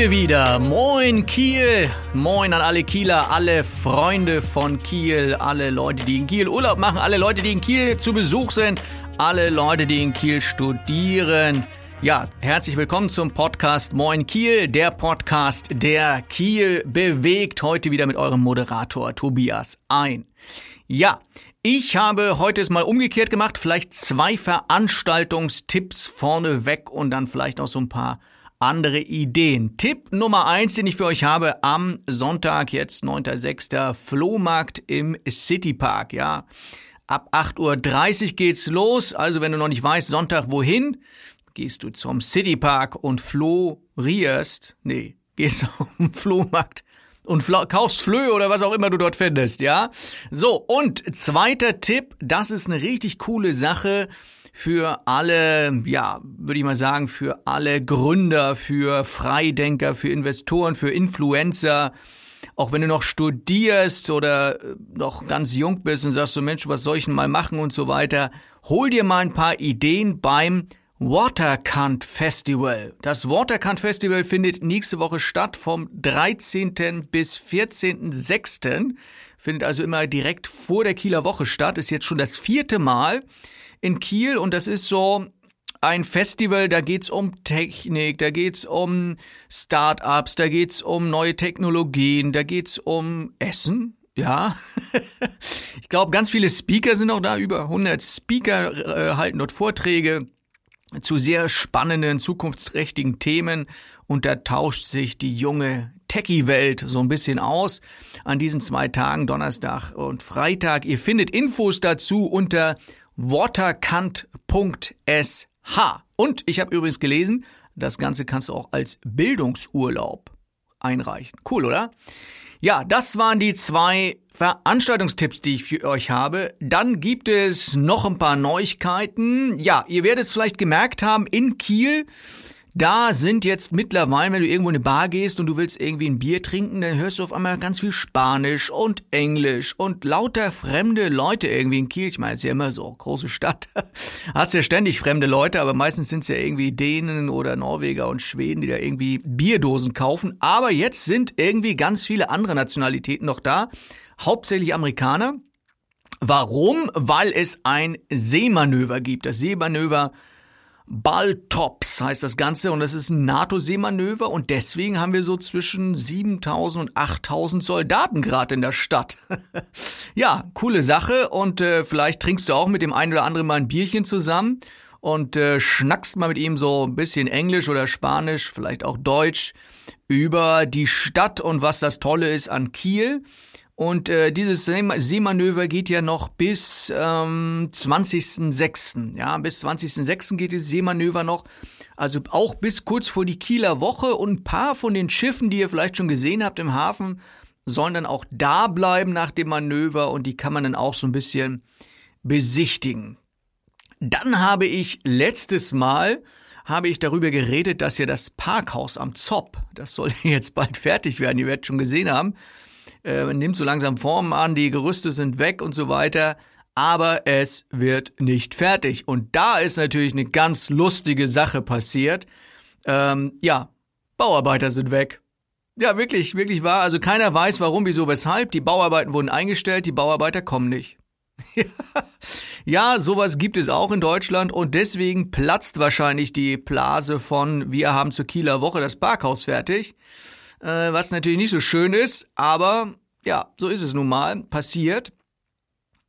Wir wieder. Moin Kiel. Moin an alle Kieler, alle Freunde von Kiel, alle Leute, die in Kiel Urlaub machen, alle Leute, die in Kiel zu Besuch sind, alle Leute, die in Kiel studieren. Ja, herzlich willkommen zum Podcast Moin Kiel, der Podcast, der Kiel bewegt. Heute wieder mit eurem Moderator Tobias ein. Ja, ich habe heute es mal umgekehrt gemacht, vielleicht zwei Veranstaltungstipps vorneweg und dann vielleicht auch so ein paar andere Ideen. Tipp Nummer eins, den ich für euch habe, am Sonntag, jetzt 9.6. Flohmarkt im Citypark, ja. Ab 8.30 Uhr geht's los, also wenn du noch nicht weißt, Sonntag wohin, gehst du zum Citypark und florierst, nee, gehst zum Flohmarkt und kaufst Flöhe oder was auch immer du dort findest, ja? So, und zweiter Tipp, das ist eine richtig coole Sache für alle, ja, würde ich mal sagen, für alle Gründer, für Freidenker, für Investoren, für Influencer. Auch wenn du noch studierst oder äh, noch ganz jung bist und sagst so, Mensch, was soll ich denn mal machen und so weiter, hol dir mal ein paar Ideen beim Waterkant Festival. Das Waterkant Festival findet nächste Woche statt vom 13. bis 14.06. Findet also immer direkt vor der Kieler Woche statt. Ist jetzt schon das vierte Mal in Kiel und das ist so ein Festival, da geht's um Technik, da geht's um Startups, da geht's um neue Technologien, da geht's um Essen, ja. ich glaube, ganz viele Speaker sind auch da, über 100 Speaker äh, halten dort Vorträge zu sehr spannenden, zukunftsträchtigen Themen und da tauscht sich die junge Techie-Welt so ein bisschen aus an diesen zwei Tagen, Donnerstag und Freitag. Ihr findet Infos dazu unter waterkant.sh. Und ich habe übrigens gelesen, das Ganze kannst du auch als Bildungsurlaub einreichen. Cool, oder? Ja, das waren die zwei Veranstaltungstipps, die ich für euch habe. Dann gibt es noch ein paar Neuigkeiten. Ja, ihr werdet es vielleicht gemerkt haben, in Kiel da sind jetzt mittlerweile, wenn du irgendwo in eine Bar gehst und du willst irgendwie ein Bier trinken, dann hörst du auf einmal ganz viel Spanisch und Englisch und lauter fremde Leute irgendwie in Kiel. Ich meine, es ist ja immer so, große Stadt. Hast ja ständig fremde Leute, aber meistens sind es ja irgendwie Dänen oder Norweger und Schweden, die da irgendwie Bierdosen kaufen. Aber jetzt sind irgendwie ganz viele andere Nationalitäten noch da, hauptsächlich Amerikaner. Warum? Weil es ein Seemanöver gibt. Das Seemanöver Balltops heißt das Ganze und das ist ein NATO-Seemanöver und deswegen haben wir so zwischen 7000 und 8000 Soldaten gerade in der Stadt. ja, coole Sache und äh, vielleicht trinkst du auch mit dem einen oder anderen mal ein Bierchen zusammen und äh, schnackst mal mit ihm so ein bisschen Englisch oder Spanisch, vielleicht auch Deutsch über die Stadt und was das Tolle ist an Kiel. Und äh, dieses Seemanöver geht ja noch bis ähm, 20.06. Ja, bis 20.06. geht dieses Seemanöver noch. Also auch bis kurz vor die Kieler Woche und ein paar von den Schiffen, die ihr vielleicht schon gesehen habt im Hafen, sollen dann auch da bleiben nach dem Manöver und die kann man dann auch so ein bisschen besichtigen. Dann habe ich letztes Mal habe ich darüber geredet, dass ja das Parkhaus am Zopp, das soll jetzt bald fertig werden, ihr werdet schon gesehen haben, äh, nimmt so langsam Formen an, die Gerüste sind weg und so weiter. Aber es wird nicht fertig. Und da ist natürlich eine ganz lustige Sache passiert. Ähm, ja, Bauarbeiter sind weg. Ja, wirklich, wirklich wahr. Also keiner weiß, warum, wieso, weshalb. Die Bauarbeiten wurden eingestellt, die Bauarbeiter kommen nicht. ja, sowas gibt es auch in Deutschland und deswegen platzt wahrscheinlich die Blase von wir haben zur Kieler Woche das Parkhaus fertig äh, was natürlich nicht so schön ist, aber ja, so ist es nun mal, passiert.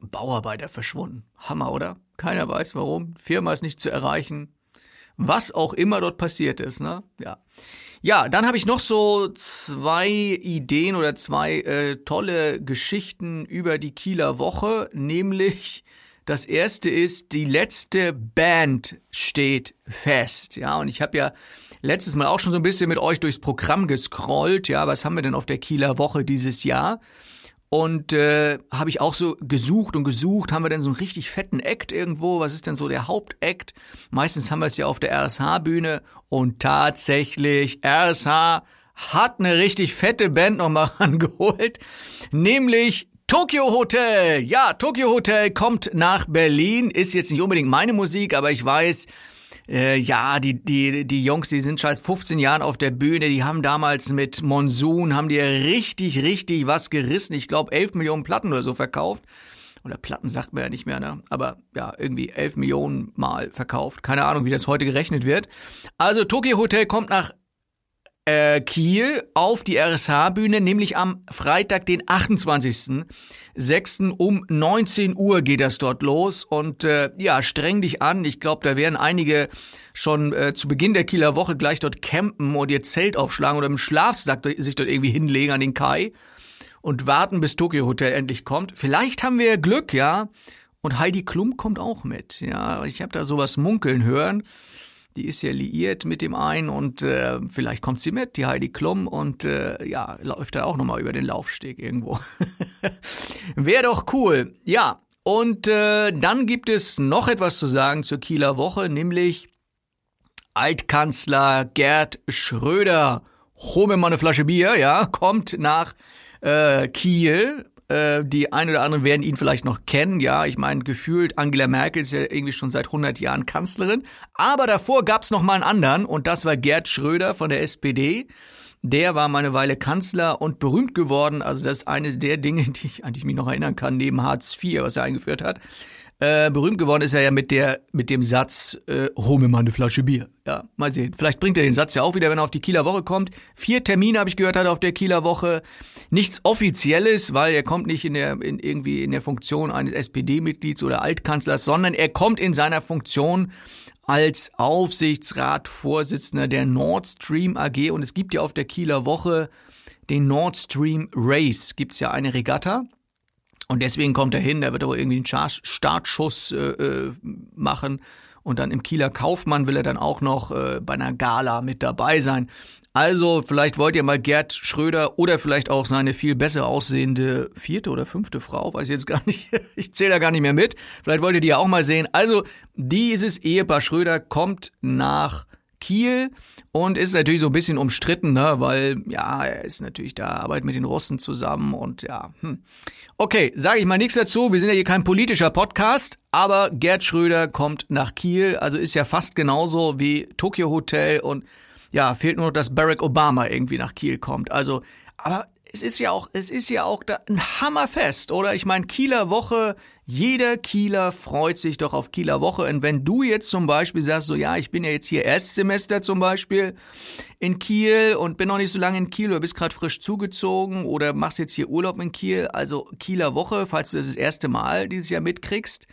Bauarbeiter verschwunden. Hammer, oder? Keiner weiß warum. Firma ist nicht zu erreichen. Was auch immer dort passiert ist, ne? Ja. Ja, dann habe ich noch so zwei Ideen oder zwei äh, tolle Geschichten über die Kieler Woche, nämlich das erste ist, die letzte Band steht fest. Ja, und ich habe ja letztes Mal auch schon so ein bisschen mit euch durchs Programm gescrollt. Ja, was haben wir denn auf der Kieler Woche dieses Jahr? Und äh, habe ich auch so gesucht und gesucht, haben wir denn so einen richtig fetten Act irgendwo? Was ist denn so der Hauptakt? Meistens haben wir es ja auf der RSH-Bühne und tatsächlich, RSH hat eine richtig fette Band nochmal rangeholt, nämlich Tokyo Hotel. Ja, Tokyo Hotel kommt nach Berlin, ist jetzt nicht unbedingt meine Musik, aber ich weiß, Äh, ja, die, die, die Jungs, die sind schon seit 15 Jahren auf der Bühne, die haben damals mit Monsun, haben die richtig, richtig was gerissen. Ich glaube, 11 Millionen Platten oder so verkauft. Oder Platten sagt man ja nicht mehr, ne? Aber ja, irgendwie 11 Millionen Mal verkauft. Keine Ahnung, wie das heute gerechnet wird. Also Tokyo Hotel kommt nach äh, Kiel auf die RSH-Bühne, nämlich am Freitag, den 28.06. um 19 Uhr geht das dort los. Und äh, ja, streng dich an. Ich glaube, da werden einige schon äh, zu Beginn der Kieler Woche gleich dort campen und ihr Zelt aufschlagen oder im Schlafsack sich dort irgendwie hinlegen an den Kai und warten, bis Tokyo Hotel endlich kommt. Vielleicht haben wir Glück, ja. Und Heidi Klum kommt auch mit. Ja, ich habe da sowas munkeln hören die ist ja liiert mit dem einen und äh, vielleicht kommt sie mit, die Heidi Klum, und äh, ja, läuft da auch nochmal über den Laufsteg irgendwo. Wäre doch cool. Ja, und äh, dann gibt es noch etwas zu sagen zur Kieler Woche, nämlich Altkanzler Gerd Schröder. Hol mir mal eine Flasche Bier, ja, kommt nach äh, Kiel äh, die ein oder anderen werden ihn vielleicht noch kennen. Ja, ich meine, gefühlt Angela Merkel ist ja irgendwie schon seit 100 Jahren Kanzlerin. Aber davor gab es noch mal einen anderen und das war Gerd Schröder von der SPD. Der war mal eine Weile Kanzler und berühmt geworden. Also das ist eines der Dinge, die ich, an die ich mich noch erinnern kann, neben Hartz IV, was er eingeführt hat. Äh, berühmt geworden ist er ja mit der mit dem Satz, äh, hol mir mal eine Flasche Bier. Ja, mal sehen. Vielleicht bringt er den Satz ja auch wieder, wenn er auf die Kieler Woche kommt. Vier Termine habe ich gehört, hat er auf der Kieler Woche. Nichts Offizielles, weil er kommt nicht in der in, irgendwie in der Funktion eines SPD-Mitglieds oder Altkanzlers, sondern er kommt in seiner Funktion als Aufsichtsratvorsitzender der Nord Stream AG und es gibt ja auf der Kieler Woche den Nord Stream Race. Gibt's ja eine Regatta und deswegen kommt er hin, der wird aber irgendwie einen Startschuss äh, äh, machen. Und dann im Kieler Kaufmann will er dann auch noch äh, bei einer Gala mit dabei sein. Also, vielleicht wollt ihr mal Gerd Schröder oder vielleicht auch seine viel besser aussehende vierte oder fünfte Frau, weiß ich jetzt gar nicht, ich zähle da gar nicht mehr mit. Vielleicht wollt ihr die ja auch mal sehen. Also, dieses Ehepaar Schröder kommt nach Kiel und ist natürlich so ein bisschen umstritten, ne, weil ja, er ist natürlich da, arbeitet mit den Russen zusammen und ja, hm. Okay, sage ich mal nichts dazu, wir sind ja hier kein politischer Podcast, aber Gerd Schröder kommt nach Kiel, also ist ja fast genauso wie Tokyo Hotel und ja, fehlt nur noch, dass Barack Obama irgendwie nach Kiel kommt. Also, aber es ist ja auch, es ist ja auch ein Hammerfest, oder? Ich meine, Kieler Woche, jeder Kieler freut sich doch auf Kieler Woche. Und wenn du jetzt zum Beispiel sagst, so ja, ich bin ja jetzt hier Erstsemester zum Beispiel in Kiel und bin noch nicht so lange in Kiel oder bist gerade frisch zugezogen oder machst jetzt hier Urlaub in Kiel, also Kieler Woche, falls du das das erste Mal dieses Jahr mitkriegst,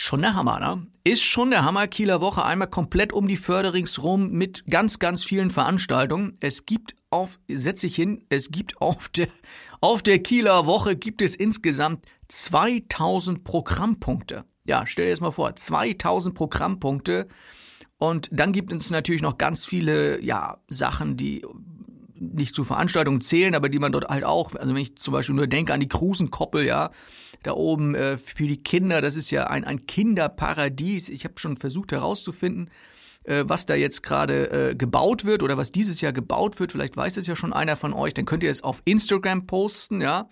Schon der Hammer, ne? Ist schon der Hammer. Kieler Woche einmal komplett um die Förderings rum mit ganz, ganz vielen Veranstaltungen. Es gibt auf, setz ich hin, es gibt auf der, auf der Kieler Woche gibt es insgesamt 2000 Programmpunkte. Ja, stell dir das mal vor, 2000 Programmpunkte. Und dann gibt es natürlich noch ganz viele, ja, Sachen, die nicht zu Veranstaltungen zählen, aber die man dort halt auch, also wenn ich zum Beispiel nur denke an die Krusenkoppel, ja, da oben äh, für die Kinder, das ist ja ein, ein Kinderparadies. Ich habe schon versucht herauszufinden, äh, was da jetzt gerade äh, gebaut wird oder was dieses Jahr gebaut wird. Vielleicht weiß es ja schon einer von euch. Dann könnt ihr es auf Instagram posten, ja,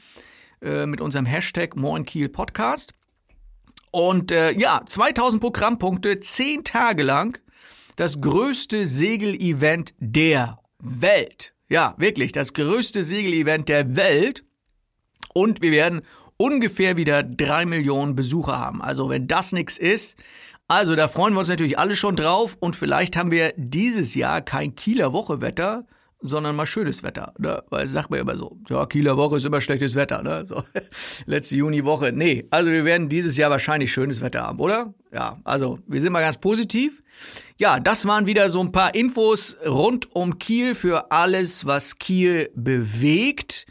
äh, mit unserem Hashtag Moin Kiel Podcast. Und äh, ja, 2000 Programmpunkte, zehn Tage lang. Das größte Segelevent der Welt. Ja, wirklich, das größte Segelevent der Welt. Und wir werden ungefähr wieder drei Millionen Besucher haben. Also wenn das nichts ist, also da freuen wir uns natürlich alle schon drauf und vielleicht haben wir dieses Jahr kein Kieler Wochewetter, sondern mal schönes Wetter, ne? Weil sagt man immer so, ja, Kieler Woche ist immer schlechtes Wetter, ne? So, letzte Juniwoche. Nee, also wir werden dieses Jahr wahrscheinlich schönes Wetter haben, oder? Ja, also wir sind mal ganz positiv. Ja, das waren wieder so ein paar Infos rund um Kiel für alles, was Kiel bewegt.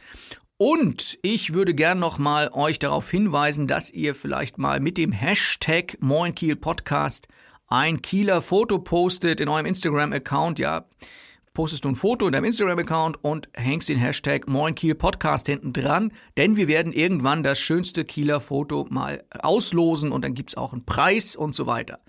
Und ich würde gern noch mal euch darauf hinweisen, dass ihr vielleicht mal mit dem Hashtag Moin Kiel Podcast ein Kieler Foto postet in eurem Instagram-Account, ja. Postest du ein Foto in deinem Instagram-Account und hängst den Hashtag Moin Kiel Podcast hinten dran, denn wir werden irgendwann das schönste Kieler Foto mal auslosen und dann gibt's auch einen Preis und so weiter.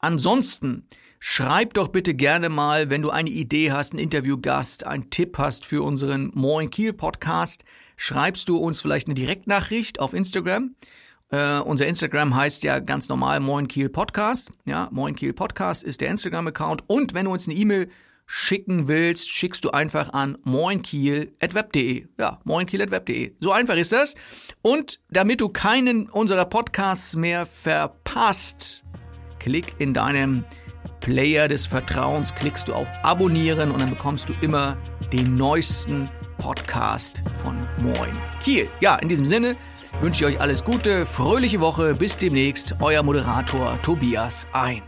Ansonsten Schreib doch bitte gerne mal, wenn du eine Idee hast, einen Interviewgast, einen Tipp hast für unseren Moin Kiel Podcast, schreibst du uns vielleicht eine Direktnachricht auf Instagram Äh, unser Instagram heißt ja ganz normal Moin Kiel Podcast. Ja, Moin Kiel Podcast ist der Instagram-Account. Und wenn du uns eine E-Mail schicken willst, schickst du einfach an moinkiel.web.de. Ja, moinkiel.web.de. So einfach ist das. Und damit du keinen unserer Podcasts mehr verpasst, klick in deinem Player des Vertrauens, klickst du auf Abonnieren und dann bekommst du immer den neuesten Podcast von Moin Kiel. Ja, in diesem Sinne wünsche ich euch alles Gute, fröhliche Woche, bis demnächst, euer Moderator Tobias Ein.